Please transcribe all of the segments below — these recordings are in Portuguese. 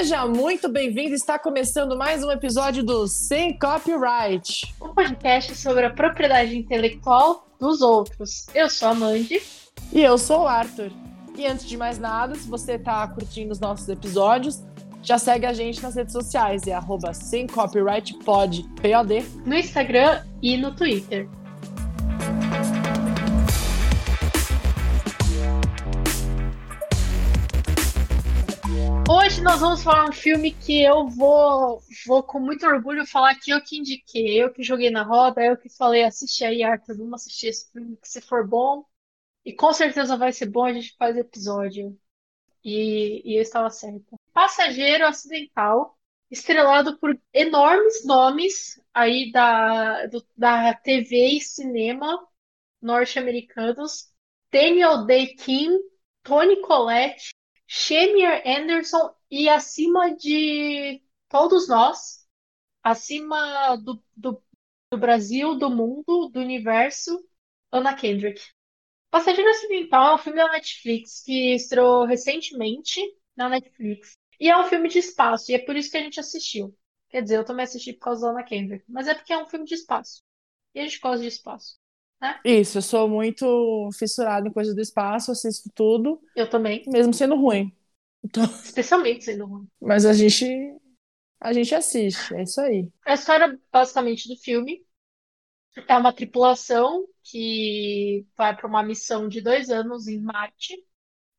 Seja muito bem-vindo. Está começando mais um episódio do Sem Copyright, um podcast sobre a propriedade intelectual dos outros. Eu sou a Mandy. E eu sou o Arthur. E antes de mais nada, se você está curtindo os nossos episódios, já segue a gente nas redes sociais, é arroba sem copyright pod, POD. No Instagram e no Twitter. Hoje nós vamos falar um filme que eu vou, vou com muito orgulho falar que eu que indiquei, eu que joguei na roda, eu que falei, assiste aí, Arthur, vamos assistir esse filme, que se for bom, e com certeza vai ser bom, a gente faz episódio. E, e eu estava certa. Passageiro Acidental, estrelado por enormes nomes aí da, do, da TV e cinema norte-americanos. Daniel Day-Kim, Tony Collette, Shamier Anderson e acima de todos nós, acima do, do, do Brasil, do mundo, do universo, Anna Kendrick. Passageiro Ocidental é um filme da Netflix que estreou recentemente na Netflix. E é um filme de espaço, e é por isso que a gente assistiu. Quer dizer, eu também assisti por causa da Anna Kendrick. Mas é porque é um filme de espaço. E a gente gosta de espaço. Né? Isso, eu sou muito fissurada em coisas do espaço, assisto tudo. Eu também. Mesmo sendo ruim. Então... Especialmente sendo ruim. Mas a gente. A gente assiste, é isso aí. A história, basicamente, do filme é uma tripulação que vai para uma missão de dois anos em Marte.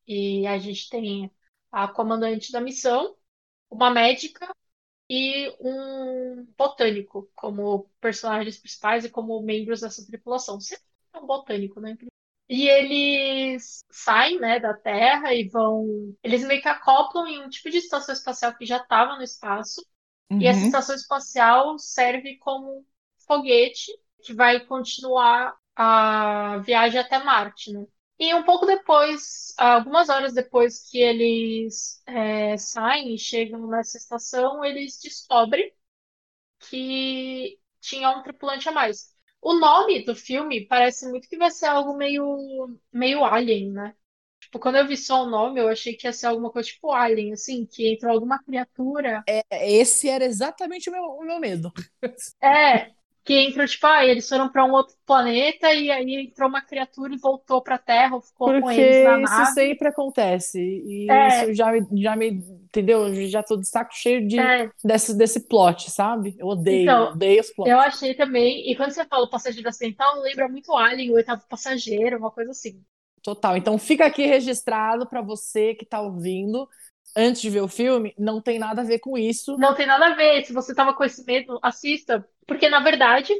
E a gente tem a comandante da missão, uma médica e um botânico como personagens principais e como membros dessa tripulação. Sempre é um botânico, né? E eles saem, né, da Terra e vão. Eles meio que acoplam em um tipo de estação espacial que já estava no espaço. Uhum. E essa uhum. estação espacial serve como foguete que vai continuar a viagem até Marte, né? E um pouco depois, algumas horas depois que eles é, saem e chegam nessa estação, eles descobrem que tinha um tripulante a mais. O nome do filme parece muito que vai ser algo meio, meio Alien, né? Tipo, quando eu vi só o nome, eu achei que ia ser alguma coisa tipo Alien, assim, que entrou alguma criatura. É, esse era exatamente o meu, o meu medo. É, que entrou, tipo, ah, eles foram para um outro planeta e aí entrou uma criatura e voltou para a Terra, ficou Porque com eles na nave. isso sempre acontece. E é. isso já me, já me, entendeu? Eu já tô de saco cheio de, é. desse, desse plot, sabe? Eu odeio, então, odeio os plots. Eu achei também, e quando você fala o passageiro acidental, lembra muito Alien, o oitavo passageiro, uma coisa assim. Total. Então fica aqui registrado para você que tá ouvindo antes de ver o filme, não tem nada a ver com isso. Não tem nada a ver. Se você tava com esse medo, assista. Porque, na verdade,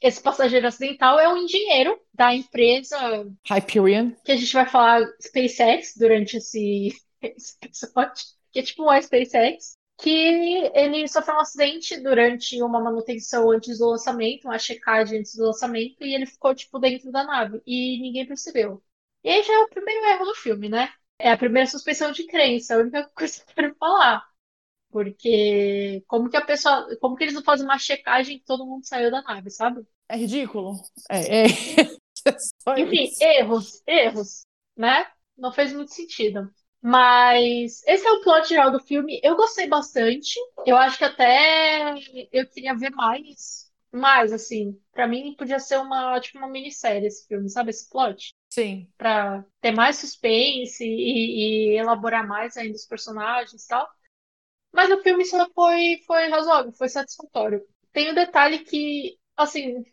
esse passageiro acidental é um engenheiro da empresa Hyperion. Que a gente vai falar SpaceX durante esse, esse episódio. Que é tipo uma SpaceX. Que ele sofreu um acidente durante uma manutenção antes do lançamento, uma checagem antes do lançamento, e ele ficou, tipo, dentro da nave. E ninguém percebeu. E aí já é o primeiro erro do filme, né? É a primeira suspensão de crença, a única coisa que eu quero falar. Porque como que a pessoa. Como que eles não fazem uma checagem que todo mundo saiu da nave, sabe? É ridículo. É, é... é Enfim, isso. erros, erros, né? Não fez muito sentido. Mas esse é o plot geral do filme. Eu gostei bastante. Eu acho que até eu queria ver mais. Mais, assim. para mim podia ser uma, tipo, uma minissérie esse filme, sabe? Esse plot. Sim. Pra ter mais suspense e, e elaborar mais ainda os personagens e tal. Mas o filme só foi, foi razoável, foi satisfatório. Tem o um detalhe que, assim,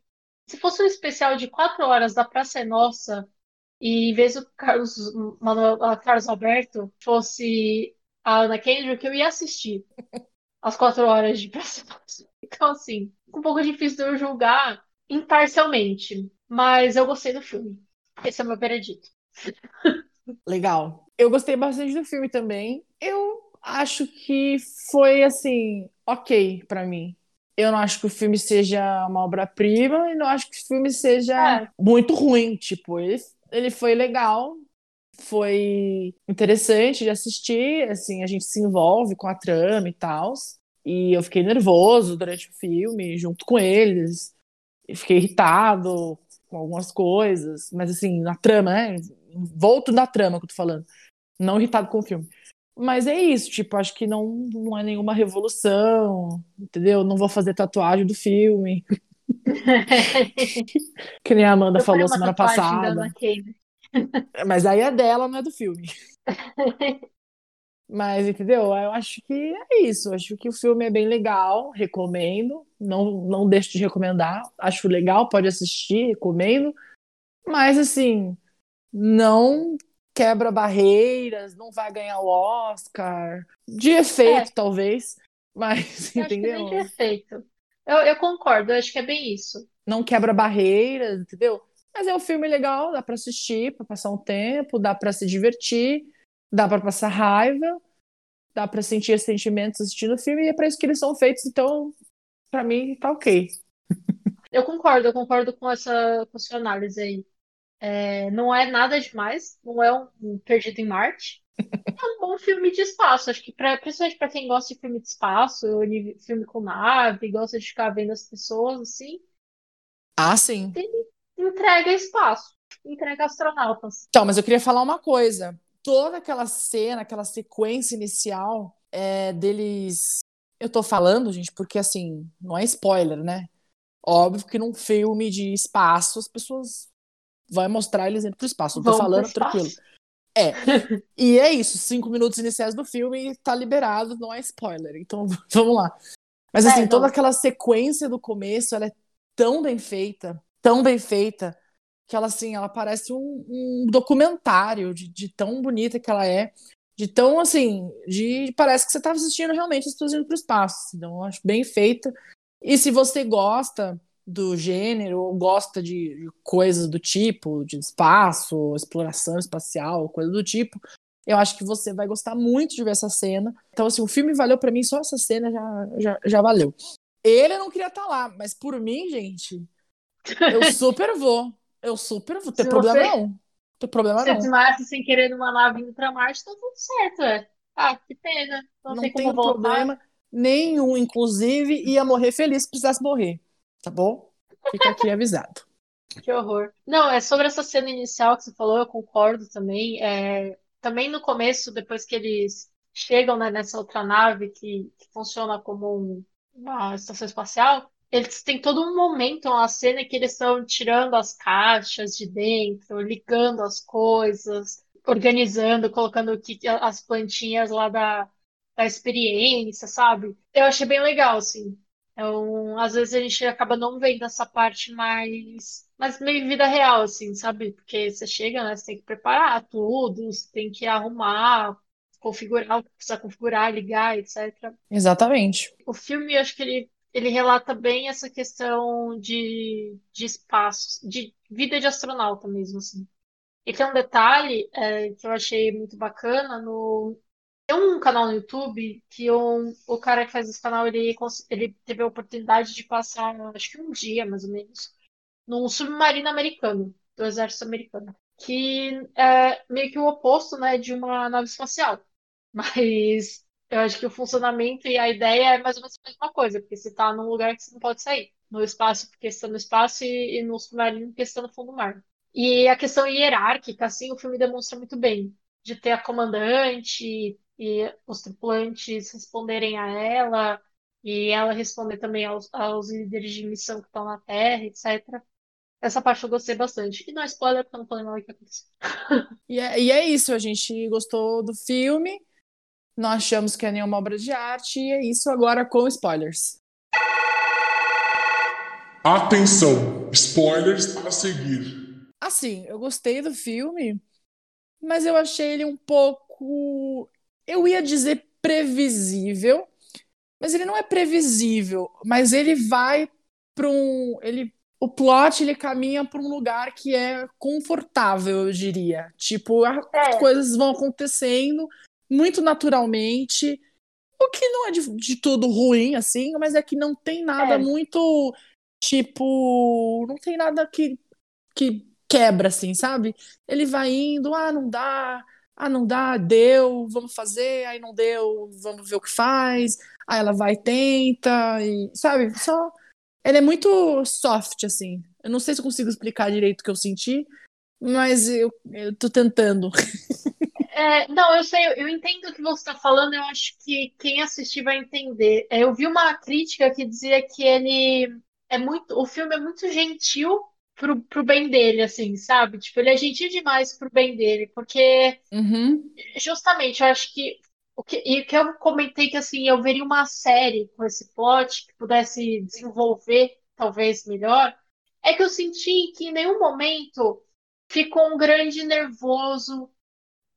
se fosse um especial de quatro horas da Praça é Nossa, e em vez do Carlos, Manuel, Carlos Alberto fosse a Ana Kendrick, eu ia assistir as quatro horas de Praça é Nossa. Então, assim, um pouco difícil de eu julgar imparcialmente, mas eu gostei do filme. Esse é o meu veredito. Legal. Eu gostei bastante do filme também. Eu acho que foi assim, ok para mim. Eu não acho que o filme seja uma obra-prima e não acho que o filme seja é. muito ruim. Tipo, ele, ele foi legal, foi interessante de assistir, assim, a gente se envolve com a trama e tal. E eu fiquei nervoso durante o filme, junto com eles. E fiquei irritado com algumas coisas, mas assim, na trama, né? Volto na trama que eu tô falando. Não irritado com o filme. Mas é isso, tipo, acho que não, não é nenhuma revolução, entendeu? Não vou fazer tatuagem do filme. que nem a Amanda Eu falou semana passada. Kane. Mas aí é dela, não é do filme. Mas, entendeu? Eu acho que é isso. Eu acho que o filme é bem legal, recomendo. Não, não deixo de recomendar. Acho legal, pode assistir, recomendo. Mas, assim, não quebra barreiras, não vai ganhar o Oscar. De efeito, É. talvez. Mas, Eu acho que nem entendeu? de efeito. Eu, eu concordo, eu acho que é bem isso. Não quebra barreiras, entendeu? Mas é um filme legal, dá pra assistir, pra passar um tempo, dá pra se divertir, dá pra passar raiva, dá pra sentir sentimentos assistindo o filme, e é pra isso que eles são feitos, então, pra mim, tá ok. Eu concordo, eu concordo com essa, com a sua análise aí. É, não é nada demais, não é um, um Perdido em Marte. É um bom filme de espaço. Acho que, pra, principalmente para quem gosta de filme de espaço, filme com nave, gosta de ficar vendo as pessoas, assim, Ah, sim. entrega espaço, entrega astronautas. Então, mas eu queria falar uma coisa. Toda aquela cena, aquela sequência inicial é, deles. Eu tô falando, gente, porque assim, não é spoiler, né? Óbvio que num filme de espaço as pessoas vão mostrar eles indo pro espaço. Não tô pro falando tranquilo. É. E é isso, cinco minutos iniciais do filme tá liberado, não é spoiler. Então vamos lá. Mas É, assim, não. toda aquela sequência do começo, ela é tão bem feita, tão bem feita, que ela assim, ela parece um, um documentário de, de tão bonita que ela é, de tão assim, de parece que você tá assistindo realmente as pessoas indo pro espaço. Então eu acho bem feita. E se você gosta do gênero, ou gosta de, de coisas do tipo, de espaço, exploração espacial, coisa do tipo, eu acho que você vai gostar muito de ver essa cena. Então, assim, o filme valeu pra mim, só essa cena já, já, já valeu. Ele não queria estar lá, mas por mim, gente, eu super vou. Eu super vou. Tem Se problema você- não. Tem problema Você não. desmaia sem querer numa nave indo pra Marte, tá tudo certo, é. Ah, que pena. Não, Não tem como voltar. problema nenhum. Inclusive, ia morrer feliz se precisasse morrer. Tá bom? Fica aqui avisado. Que horror. Não, é sobre essa cena inicial que você falou, eu concordo também. É, também no começo, depois que eles chegam, né, nessa outra nave que, que funciona como um- uma estação espacial, eles têm todo um momento, uma cena que eles estão tirando as caixas de dentro, ligando as coisas, organizando, colocando o que, as plantinhas lá da, da experiência, sabe? Eu achei bem legal, assim. Então, às vezes a gente acaba não vendo essa parte mais, mais meio vida real, assim, sabe? Porque você chega, né? Você tem que preparar tudo, você tem que arrumar, configurar o que precisa configurar, ligar, etc. Exatamente. O filme, eu acho que ele, ele relata bem essa questão de, de espaços, de vida de astronauta mesmo, assim. E tem um detalhe é, que eu achei muito bacana no, tem um canal no YouTube que um, o cara que faz esse canal, ele, ele teve a oportunidade de passar, acho que um dia, mais ou menos, num submarino americano, do exército americano, que é meio que o oposto, né, de uma nave espacial. Mas eu acho que o funcionamento e a ideia é mais ou menos a mesma coisa, porque você tá num lugar que você não pode sair. No espaço, porque você tá no espaço, e, e no submarino, porque você tá no fundo do mar. E a questão hierárquica, assim, o filme demonstra muito bem de ter a comandante e os tripulantes responderem a ela e ela responder também aos, aos líderes de missão que estão na Terra, etc. Essa parte eu gostei bastante. E não é spoiler, porque eu não falei nada que aconteceu. E é, e é isso, a gente gostou do filme, não achamos que é nenhuma obra de arte, e é isso agora com spoilers. Atenção, spoilers a seguir. Assim, eu gostei do filme, mas eu achei ele um pouco. Eu ia dizer previsível, mas ele não é previsível, mas ele vai para um. Ele, o plot ele caminha para um lugar que é confortável, eu diria. Tipo, as É. coisas vão acontecendo muito naturalmente, o que não é de, de tudo ruim, assim, mas é que não tem nada É. muito. Tipo, não tem nada que, que quebra, assim, sabe? Ele vai indo, ah, não dá, ah, não dá, deu, vamos fazer, aí não deu, vamos ver o que faz. Aí ela vai tenta, e, sabe? Só. Ele é muito soft, assim. Eu não sei se eu consigo explicar direito o que eu senti, mas eu, eu tô tentando. É, não, eu sei, eu entendo o que você está falando, eu acho que quem assistir vai entender. É, eu vi uma crítica que dizia que ele é muito, o filme é muito gentil pro, pro bem dele, assim, sabe? Tipo, ele é gentil demais pro bem dele, porque Uhum. justamente eu acho que o que, e que eu comentei que assim, eu veria uma série com esse plot que pudesse desenvolver talvez melhor, é que eu senti que em nenhum momento ficou um grande nervoso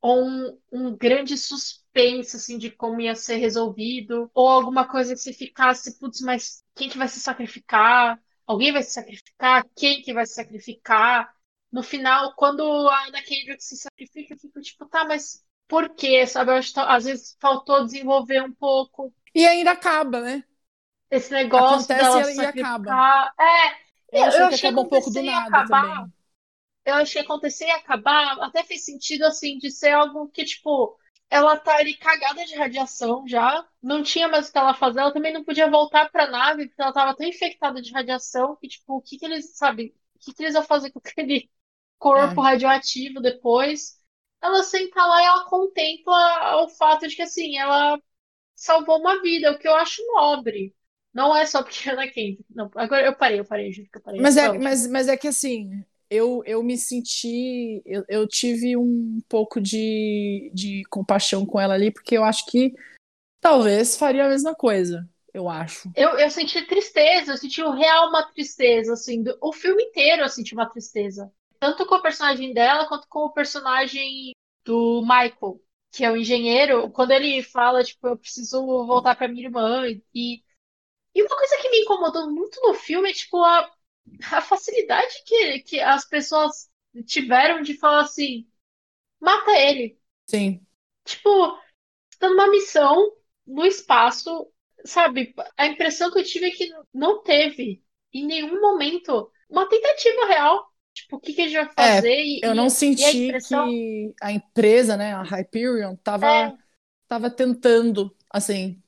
ou um, um grande suspense assim de como ia ser resolvido, ou alguma coisa que se ficasse, putz, mas quem que vai se sacrificar? Alguém vai se sacrificar? Quem que vai se sacrificar? No final, quando a Ana Kendrick se sacrifica, eu fico tipo, tá, mas por quê? Sabe? Eu acho que às vezes faltou desenvolver um pouco E ainda acaba, né? esse negócio Acontece dela e- se e acaba. sacrificar. É, Eu achei eu que achei acabou um pouco do nada acabar. também. eu achei acontecer e acabar, até fez sentido assim de ser algo que, tipo, ela tá ali cagada de radiação já, não tinha mais o que ela fazer, ela também não podia voltar pra nave, porque ela tava tão infectada de radiação que, tipo, o que que eles, sabe, o que que eles iam fazer com aquele corpo É. radioativo depois? Ela senta lá e ela contempla o fato de que, assim, ela salvou uma vida, o que eu acho nobre. Não é só porque ela é quem. Não, agora eu parei, eu parei, que eu parei. Mas é, mas, mas é que assim, eu, eu me senti, eu, eu tive um pouco de, de compaixão com ela ali, porque eu acho que talvez faria a mesma coisa, eu acho. Eu, eu senti tristeza, eu senti o real uma tristeza, assim, do- o filme inteiro eu senti uma tristeza. Tanto com o personagem dela, quanto com o personagem do Michael, que é o engenheiro, quando ele fala, tipo, eu preciso voltar pra minha irmã, e, e uma coisa que me incomodou muito no filme é, tipo, a, a facilidade que, que as pessoas tiveram de falar assim, mata ele. Sim. Tipo, tá numa missão no espaço, sabe? A impressão que eu tive é que não teve em nenhum momento uma tentativa real. Tipo, o que que a gente vai É, fazer? E, Eu e- não e a senti impressão que a empresa, né, a Hyperion, tava, é, tava tentando, assim,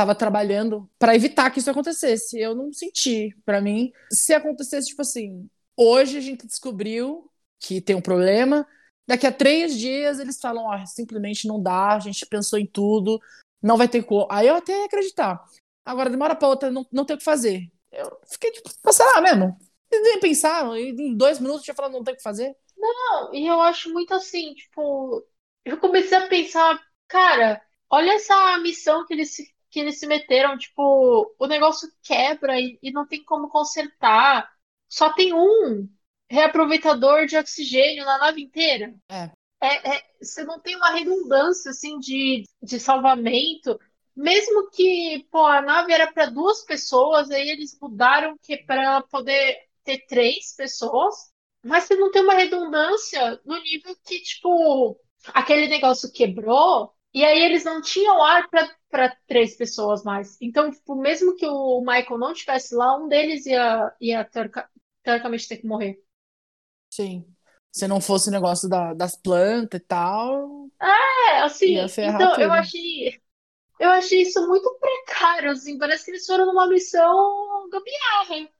tava trabalhando para evitar que isso acontecesse. Eu não senti, para mim, se acontecesse, tipo assim, hoje a gente descobriu que tem um problema, daqui a três dias eles falam, ó, simplesmente não dá, a gente pensou em tudo, não vai ter como. Aí eu até ia acreditar. Agora, demora pra outra, não, não tem o que fazer. Eu fiquei, tipo, sei lá mesmo. Nem pensaram, em dois minutos já falaram, não tem o que fazer. não, e eu acho muito assim, tipo, eu comecei a pensar, cara, olha essa missão que eles, que eles se meteram, tipo, o negócio quebra e, e não tem como consertar. Só tem um reaproveitador de oxigênio na nave inteira. É. É, é- você não tem uma redundância assim de, de salvamento, mesmo que pô, a nave era para duas pessoas, aí eles mudaram que para ela poder ter três pessoas, mas você não tem uma redundância no nível que tipo aquele negócio quebrou e aí eles não tinham ar para para três pessoas mais. Então, tipo, mesmo que o Michael não estivesse lá, um deles ia ia teorica- teoricamente ter que morrer. Sim. Se não fosse o negócio da- das plantas e tal, É, assim, então eu tudo. achei, eu achei isso muito precário, assim, parece que eles foram numa missão gambiarra,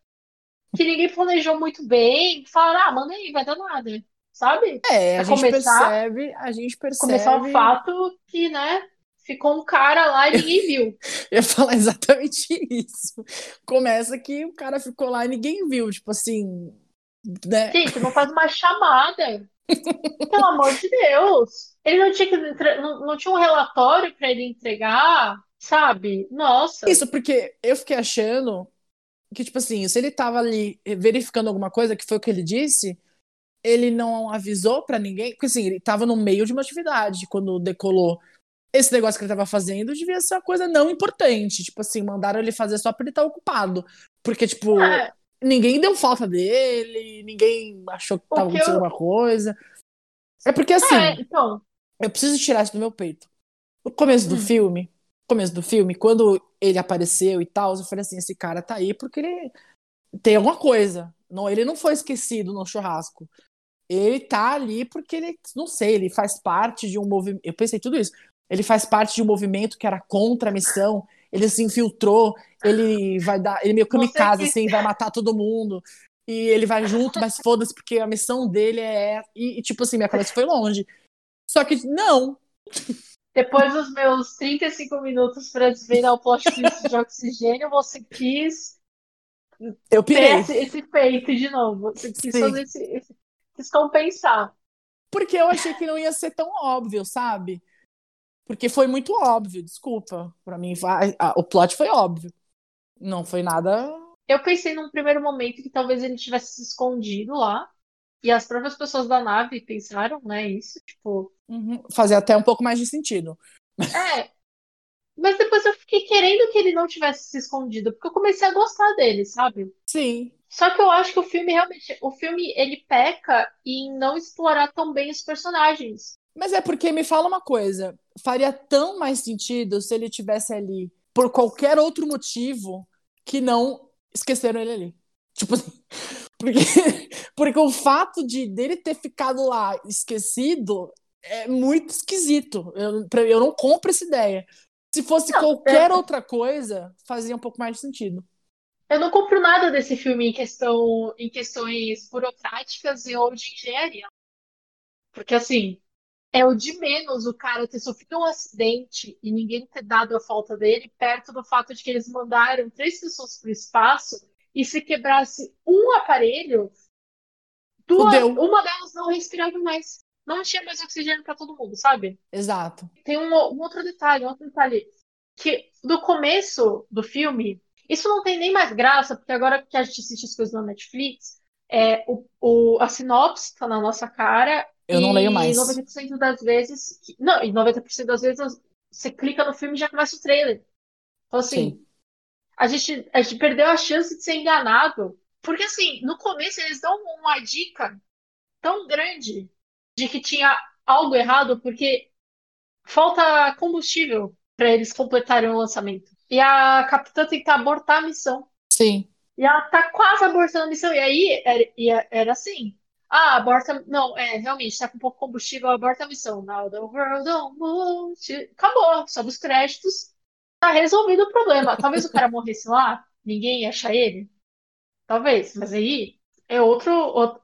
que ninguém planejou muito bem, falaram, ah, manda aí, vai dar nada, sabe? É, a Pra gente começar, percebe, a gente começar o percebe. fato que, né, ficou um cara lá e ninguém viu. Eu ia falar exatamente isso. Começa que o cara ficou lá e ninguém viu, tipo assim, né? Gente, não faz uma chamada, pelo amor de Deus. Ele não tinha que, não, não tinha um relatório para ele entregar, sabe? Nossa. Isso porque eu fiquei achando que, tipo assim, se ele tava ali verificando alguma coisa, que foi o que ele disse, ele não avisou pra ninguém, porque assim, ele tava no meio de uma atividade quando decolou. Esse negócio que ele tava fazendo devia ser uma coisa não importante. Tipo assim, mandaram ele fazer só pra ele estar ocupado. Porque, tipo, É, ninguém deu falta dele, ninguém achou que tava acontecendo eu. alguma coisa. É porque, É, assim, então. eu preciso tirar isso do meu peito. No começo do Hum. filme, começo do filme, quando ele apareceu e tal, eu falei assim, esse cara tá aí porque ele tem alguma coisa. Não, ele não foi esquecido no churrasco. Ele tá ali porque ele, não sei, ele faz parte de um movimento. Eu pensei tudo isso. Ele faz parte de um movimento que era contra a missão. Ele se infiltrou, ele vai dar, ele meio kamikaze, assim, vai matar todo mundo. E ele vai junto, mas foda-se, porque a missão dele é. E, e, tipo assim, minha cabeça foi longe. Só que não. Depois dos meus 35 minutos para desvendar o plot twist de oxigênio, você quis Eu ter pirei. esse, esse feito de novo. Você quis Sim. fazer esse, esse- quis compensar. Porque eu achei que não ia ser tão óbvio, sabe? Porque foi muito óbvio, desculpa. Pra mim, vai- o plot foi óbvio. Não foi nada. Eu pensei num primeiro momento que talvez ele tivesse se escondido lá. E as próprias pessoas da nave pensaram, né? Isso, tipo. Uhum, Fazer até um pouco mais de sentido. É. Mas depois eu fiquei querendo que ele não tivesse se escondido, porque eu comecei a gostar dele, sabe? Sim. Só que eu acho que o filme realmente, o filme ele peca em não explorar tão bem os personagens. Mas é porque me fala uma coisa: faria tão mais sentido se ele tivesse ali por qualquer outro motivo que não esqueceram ele ali. Tipo assim, porque, porque o fato de dele ter ficado lá esquecido é muito esquisito. Eu, pra- eu não compro essa ideia. Se fosse Não, qualquer é- outra coisa, fazia um pouco mais de sentido. Eu não compro nada desse filme em questão, em questões burocráticas e ou de engenharia. Porque assim, é o de menos o cara ter sofrido um acidente e ninguém ter dado a falta dele, perto do fato de que eles mandaram três pessoas para o espaço e se quebrasse um aparelho, duas, uma delas não respirava mais. Não tinha mais oxigênio para todo mundo, sabe? Exato. Tem um, um outro detalhe, um outro detalhe. Que no começo do filme, isso não tem nem mais graça, porque agora que a gente assiste as coisas na Netflix, é, o, o, a sinopse tá na nossa cara. Eu não e leio mais. 90% das vezes. Não, e 90% das vezes você clica no filme e já começa o trailer. Então, assim, Sim. a gente, a gente perdeu a chance de ser enganado. Porque, assim, no começo eles dão uma dica tão grande de que tinha algo errado, porque falta combustível para eles completarem o lançamento. E a capitã tem que abortar a missão. Sim. E ela tá quase abortando a missão. E aí era, ia- era assim. Ah, aborta. Não, é, realmente, tá com pouco combustível, aborta a missão. Now the world almost. Acabou. Sobe os créditos. Tá resolvido o problema. Talvez o cara morresse lá, ninguém ia achar ele. Talvez. Mas aí é outro, outro,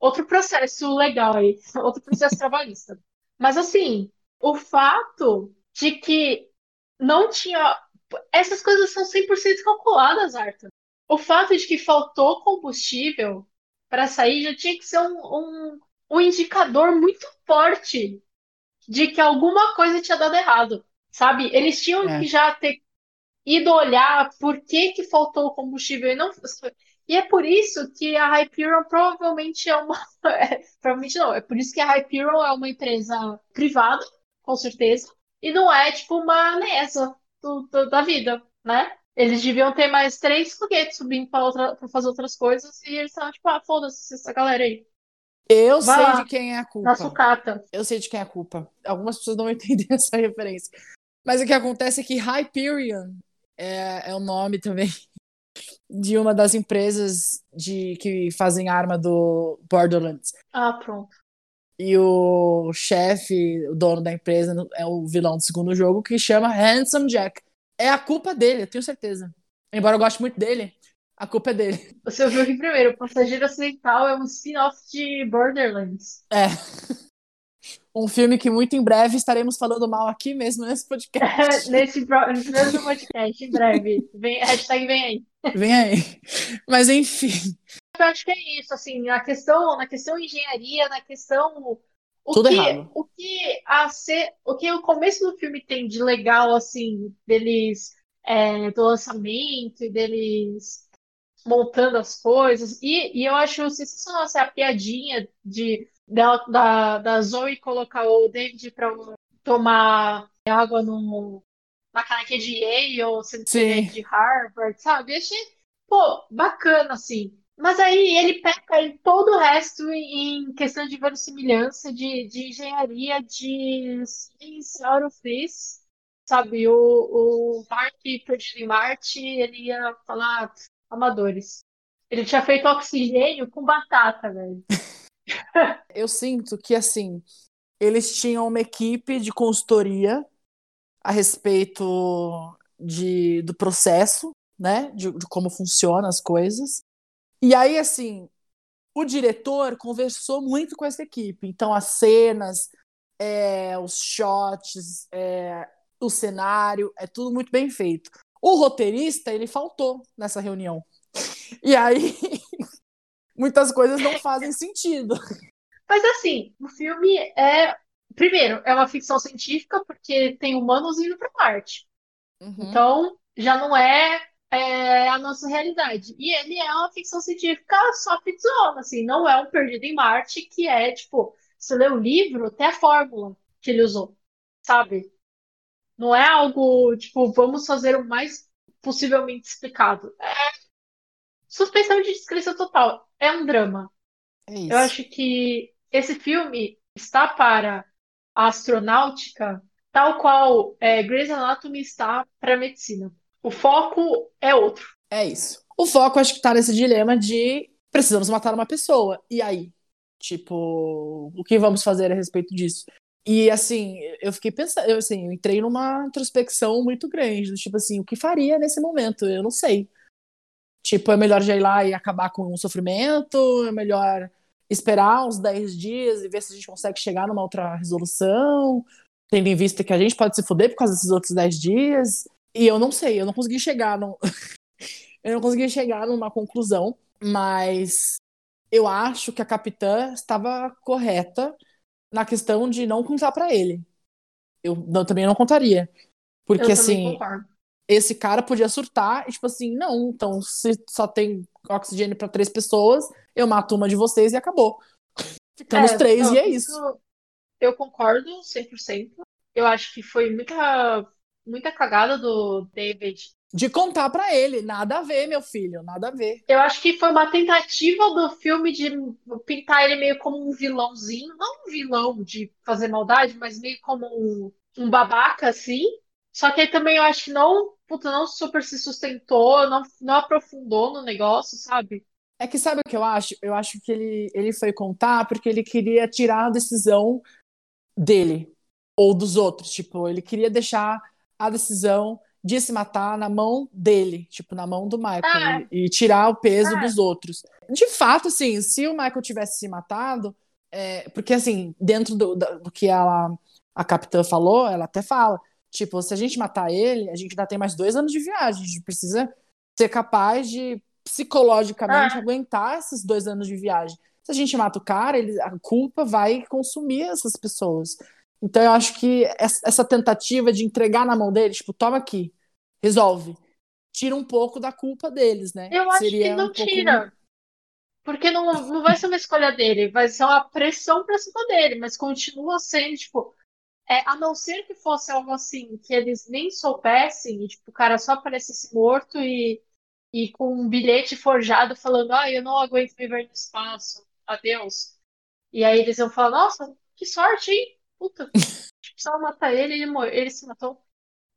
outro processo legal aí. Outro processo trabalhista. Mas assim, o fato de que não tinha. Essas coisas são 100% calculadas, Arthur. O fato de que faltou combustível para sair já tinha que ser um, um, um indicador muito forte de que alguma coisa tinha dado errado, sabe? Eles tinham É. que já ter ido olhar por que que faltou combustível e não. E é por isso que a Hyperion provavelmente é uma. é, provavelmente não, é por isso que a Hyperion é uma empresa privada, com certeza, e não é tipo uma mesa do- do- da vida, né? Eles deviam ter mais três foguetes subindo pra, outra, pra fazer outras coisas e eles estavam tipo, ah, foda-se essa galera aí, Eu Vai sei lá. de quem é a na culpa. sucata. Eu sei de quem é a culpa. Algumas pessoas não vão entender essa referência. Mas o que acontece é que Hyperion é, é o nome também de uma das empresas de, que fazem arma do Borderlands. Ah, pronto. E o chefe, o dono da empresa, é o vilão do segundo jogo, que chama Handsome Jack. É a culpa dele, eu tenho certeza. Embora eu goste muito dele, a culpa é dele. Você ouviu aqui primeiro, o Passageiro Ocidental é um spin-off de Borderlands. É. Um filme que muito em breve estaremos falando mal aqui mesmo nesse podcast. Nesse mesmo podcast, em breve. Vem, hashtag vem aí. Vem aí. Mas enfim, Eu acho que é isso, assim, na questão, na questão engenharia, na questão o Tudo que, errado. o que a ser, o que o começo do filme tem de legal, assim, deles é, do lançamento e deles montando as coisas. E, e eu acho sensacional essa piadinha de dela, da, da Zoe colocar o David para tomar água no, na canequinha de Yale, Sim. de Harvard, sabe? Eu achei, pô, bacana, assim. Mas aí ele peca em todo o resto em questão de verossimilhança, de, de engenharia, de ciência, this, sabe? O, o Mark perdido em Marte, ele ia falar amadores. Ele tinha feito oxigênio com batata, velho. eu sinto que assim, eles tinham uma equipe de consultoria a respeito de, do processo, né? De, de como funcionam as coisas. E aí, assim, o diretor conversou muito com essa equipe. Então, as cenas é, os shots, é, o cenário, é tudo muito bem feito. O roteirista, ele faltou nessa reunião. E aí, muitas coisas não fazem sentido. Mas assim, o filme é. Primeiro, é uma ficção científica, porque tem humanos indo para Marte. Uhum. Então, já não é, é, a nossa realidade. E ele é uma ficção científica só ficção, assim, não é um Perdido em Marte, que é, tipo, você lê o livro, até a fórmula que ele usou, sabe? Não é algo, tipo, vamos fazer o mais possivelmente explicado. É suspensão de descrença total. É um drama. É isso. Eu acho que esse filme está para a astronáutica, tal qual é, Grey's Anatomy está para a medicina. O foco é outro. É isso. O foco, acho que tá nesse dilema de precisamos matar uma pessoa. E aí? Tipo, o que vamos fazer a respeito disso? E assim, eu fiquei pensando, eu, assim, eu entrei numa introspecção muito grande, tipo assim, o que faria nesse momento? Eu não sei. Tipo, é melhor já ir lá e acabar com o sofrimento? É melhor esperar uns 10 dias e ver se a gente consegue chegar numa outra resolução? Tendo em vista que a gente pode se fuder por causa desses outros 10 dias? E eu não sei, eu não consegui chegar no... eu não consegui chegar numa conclusão, mas eu acho que a capitã estava correta na questão de não contar para ele. Eu, não, também não contaria. Porque Eu assim, esse cara podia surtar e tipo assim, não, então se só tem oxigênio para três pessoas, eu mato uma de vocês e acabou. Ficamos É, três não, e é isso. Eu concordo 100%. Eu acho que foi muita, muita cagada do David. De contar para ele, nada a ver, meu filho, nada a ver. Eu acho que foi uma tentativa do filme de pintar ele meio como um vilãozinho. Não um vilão de fazer maldade, mas meio como um, um babaca, assim. Só que aí também eu acho que não, puta, não super se sustentou, não, não aprofundou no negócio, sabe? É que sabe o que eu acho? Eu acho que ele, ele foi contar porque ele queria tirar a decisão dele ou dos outros. Tipo, ele queria deixar a decisão de se matar na mão dele, tipo, na mão do Michael, Ah. e, e tirar o peso Ah. dos outros. De fato, assim, se o Michael tivesse se matado, é, porque assim, dentro do, da- do que ela, a capitã falou, ela até fala, tipo, se a gente matar ele, a gente ainda tem mais dois anos de viagem, a gente precisa ser capaz de psicologicamente Ah. aguentar esses dois anos de viagem. Se a gente mata o cara, ele, a culpa vai consumir essas pessoas. Então eu acho que essa tentativa de entregar na mão dele, tipo, toma aqui, resolve, tira um pouco da culpa deles, né? Eu acho Seria que não um pouco- tira. Porque não, não vai ser uma escolha dele, vai ser uma pressão pra cima dele, mas continua sendo, tipo, é, a não ser que fosse algo assim, que eles nem soubessem, e tipo, o cara só aparecesse morto e, e com um bilhete forjado falando, ah, eu não aguento viver no espaço, adeus. E aí eles iam falar, nossa, que sorte, hein? Puta, precisava matar ele, ele, mor- ele se matou.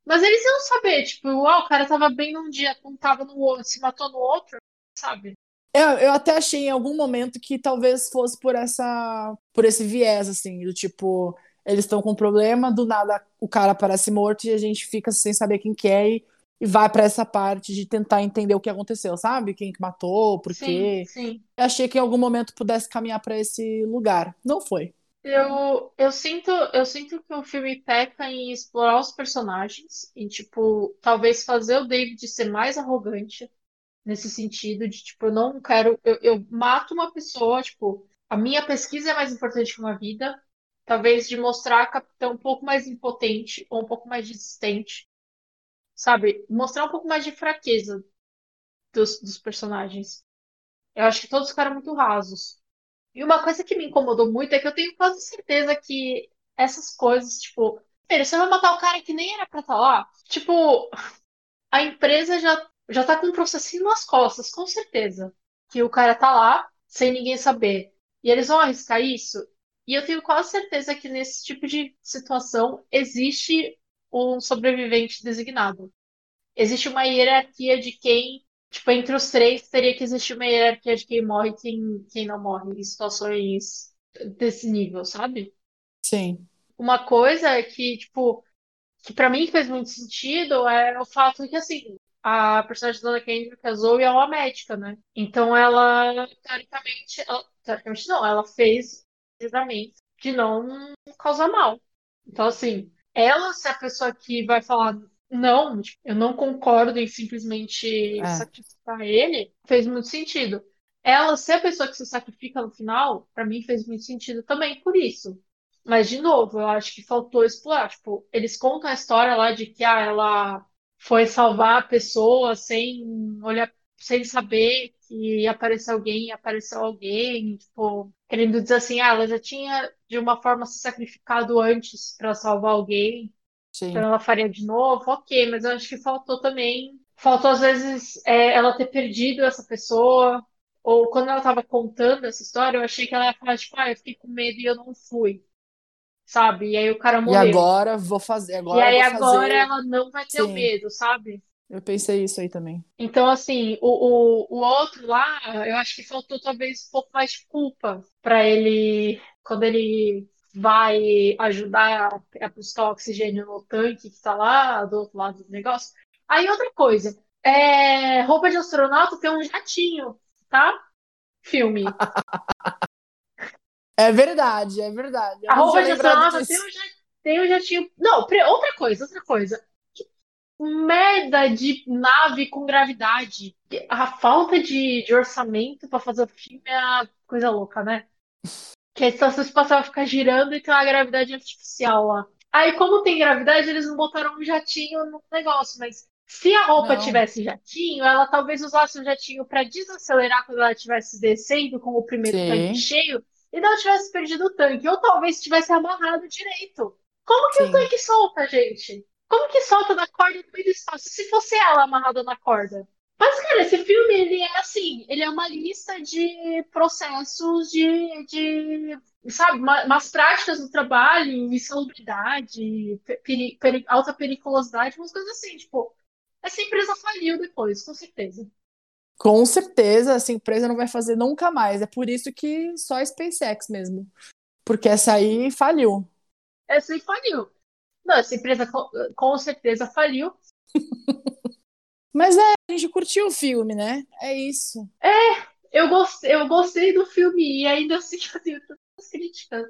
Mas eles iam saber, tipo, ah, o cara tava bem num dia, não tava no outro, se matou no outro, sabe? Eu, eu até achei em algum momento que talvez fosse por essa, por esse viés, assim, do tipo, eles estão com um problema, do nada o cara aparece morto e a gente fica sem saber quem que é e, e vai pra essa parte de tentar entender o que aconteceu, sabe? Quem que matou, por quê. Sim, sim. Eu achei que em algum momento pudesse caminhar pra esse lugar. Não foi. Eu, eu sinto, eu sinto que o filme peca em explorar os personagens, em, tipo, talvez fazer o David ser mais arrogante nesse sentido de, tipo, eu não quero, eu, eu mato uma pessoa, tipo, a minha pesquisa é mais importante que uma vida, talvez de mostrar a capitã um pouco mais impotente ou um pouco mais desistente, sabe? Mostrar um pouco mais de fraqueza dos, dos personagens. Eu acho que todos ficaram muito rasos. E uma coisa que me incomodou muito é que eu tenho quase certeza que essas coisas, tipo, primeiro, você vai matar o cara que nem era pra estar lá? Tipo, a empresa já, já tá com um processinho nas costas, com certeza. Que o cara tá lá sem ninguém saber. E eles vão arriscar isso? E eu tenho quase certeza que nesse tipo de situação existe um sobrevivente designado. Existe uma hierarquia de quem Tipo, entre os três teria que existir uma hierarquia de quem morre e quem, quem não morre em situações desse nível, sabe? Sim. Uma coisa que, tipo, que pra mim fez muito sentido é o fato que, assim, a personagem da Dona Kendrick, a Zoe, é uma médica, né? Então ela, teoricamente, ela- teoricamente não, ela fez livramento de não causar mal. Então, assim, ela ser a pessoa que vai falar não, eu não concordo em simplesmente É. sacrificar ele, fez muito sentido. Ela ser a pessoa que se sacrifica no final, pra mim fez muito sentido também por isso. Mas, de novo, eu acho que faltou explorar. Tipo, eles contam a história lá de que ah, ela foi salvar a pessoa sem olhar, sem saber que ia aparecer alguém, e apareceu alguém, tipo, querendo dizer assim, ah, ela já tinha de uma forma se sacrificado antes pra salvar alguém. Sim. Então ela faria de novo, ok, mas eu acho que faltou também. Faltou, às vezes, é, ela ter perdido essa pessoa. Ou quando ela tava contando essa história, eu achei que ela ia falar, tipo, ah, eu fiquei com medo e eu não fui. Sabe? E aí o cara E morreu. agora vou fazer. E Agora aí vou agora fazer. ela não vai ter o Sim. medo, sabe? Eu pensei isso aí também. Então, assim, o, o, o outro lá, eu acho que faltou talvez um pouco mais de culpa pra ele, quando ele vai ajudar a buscar oxigênio no tanque que tá lá do outro lado do negócio. Aí, outra coisa, é, roupa de astronauta tem um jatinho, tá? Filme. É verdade, é verdade. Eu A roupa de astronauta disso. tem um, ja- tem um jatinho. Não, outra coisa, outra coisa. Que merda de nave com gravidade. A falta de, de orçamento pra fazer o filme é coisa louca, né? Que a estação espacial fica girando e tem uma gravidade artificial lá. Aí, como tem gravidade, eles não botaram um jatinho no negócio, mas se a roupa Não. tivesse jatinho, ela talvez usasse o jatinho pra desacelerar quando ela estivesse descendo com o primeiro Sim. tanque cheio e não tivesse perdido o tanque, ou talvez tivesse amarrado direito. Como que o Sim. tanque solta, gente? Como que solta da corda no meio do espaço? Se fosse ela amarrada na corda. Mas, cara, esse filme, ele é assim, ele é uma lista de processos de, de sabe, ma- umas práticas no trabalho, insalubridade, pe- peri- peri- alta periculosidade, umas coisas assim, tipo, essa empresa faliu depois, com certeza. Com certeza, essa empresa não vai fazer nunca mais. É por isso que só a SpaceX mesmo. Porque essa aí faliu. Essa aí faliu. Não, essa empresa com, com certeza faliu. Mas é, a gente curtiu o filme, né? É isso. Eu gostei, eu gostei do filme e ainda assim eu tenho tantas críticas.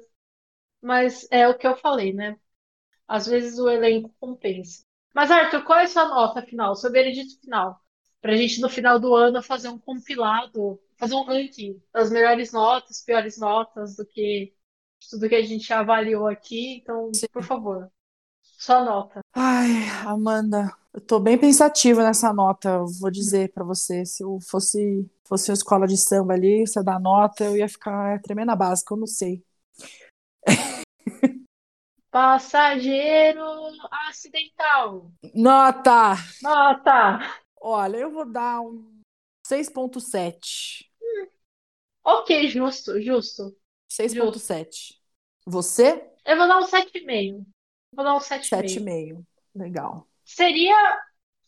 Mas é o que eu falei, né? Às vezes o elenco compensa. Mas, Arthur, qual é a sua nota final, seu veredito final? Pra gente no final do ano fazer um compilado, fazer um ranking das melhores notas, piores notas do que tudo que a gente avaliou aqui. Então, Sim. por favor, sua nota. Ai, Amanda, eu tô bem pensativa nessa nota. Eu vou dizer pra você, se eu fosse fosse uma escola de samba ali, você dá nota, eu ia ficar tremendo a básica, eu não sei. Passageiro acidental. Nota! Nota. Olha, eu vou dar um 6.7. Ok, justo, justo. 6.7. Você? Eu vou dar um 7,5. Vou dar um 7,5. 7,5. Legal. Seria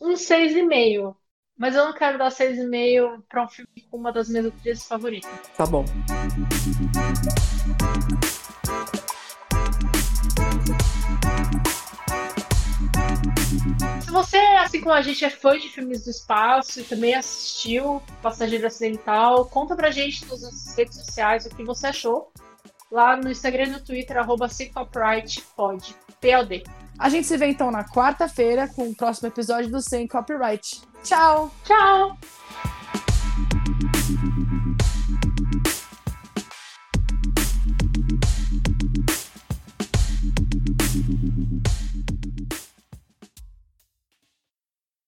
um 6,5. Mas eu não quero dar 6,5 pra um filme com uma das minhas atrizes favoritas. Tá bom. Se você, assim como a gente, é fã de filmes do espaço e também assistiu Passageiro Acidental, conta pra gente nas redes sociais o que você achou. Lá no Instagram e no Twitter, arroba. PLD. A gente se vê então na quarta-feira com o próximo episódio do Sem Copyright. Tchau! Tchau!